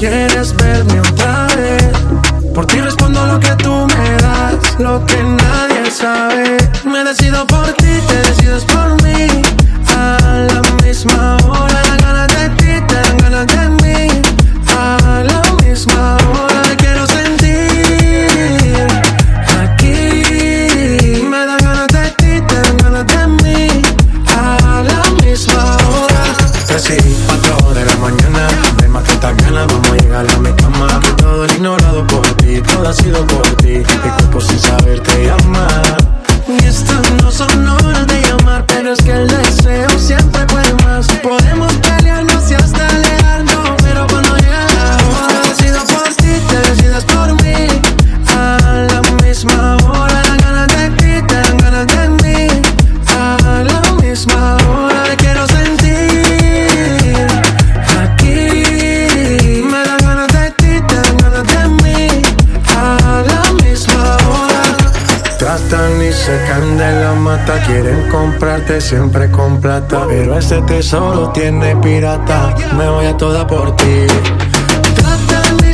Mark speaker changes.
Speaker 1: quieres verme otra vez. Por ti respondo lo que tú me das, lo que nadie sabe. Me decido por ti, te decides por mí. A la misma hora, dan ganas de ti, te dan ganas de mí. A la misma hora, quiero sentir aquí. Me dan ganas de ti, te dan ganas de mí. A la misma hora, así. Y estas no son horas de llamar, pero es que el deseo siempre puede más. Podemos y se caen de la mata. Quieren comprarte siempre con plata. Pero ese tesoro tiene pirata. Me voy a toda por ti. Tratan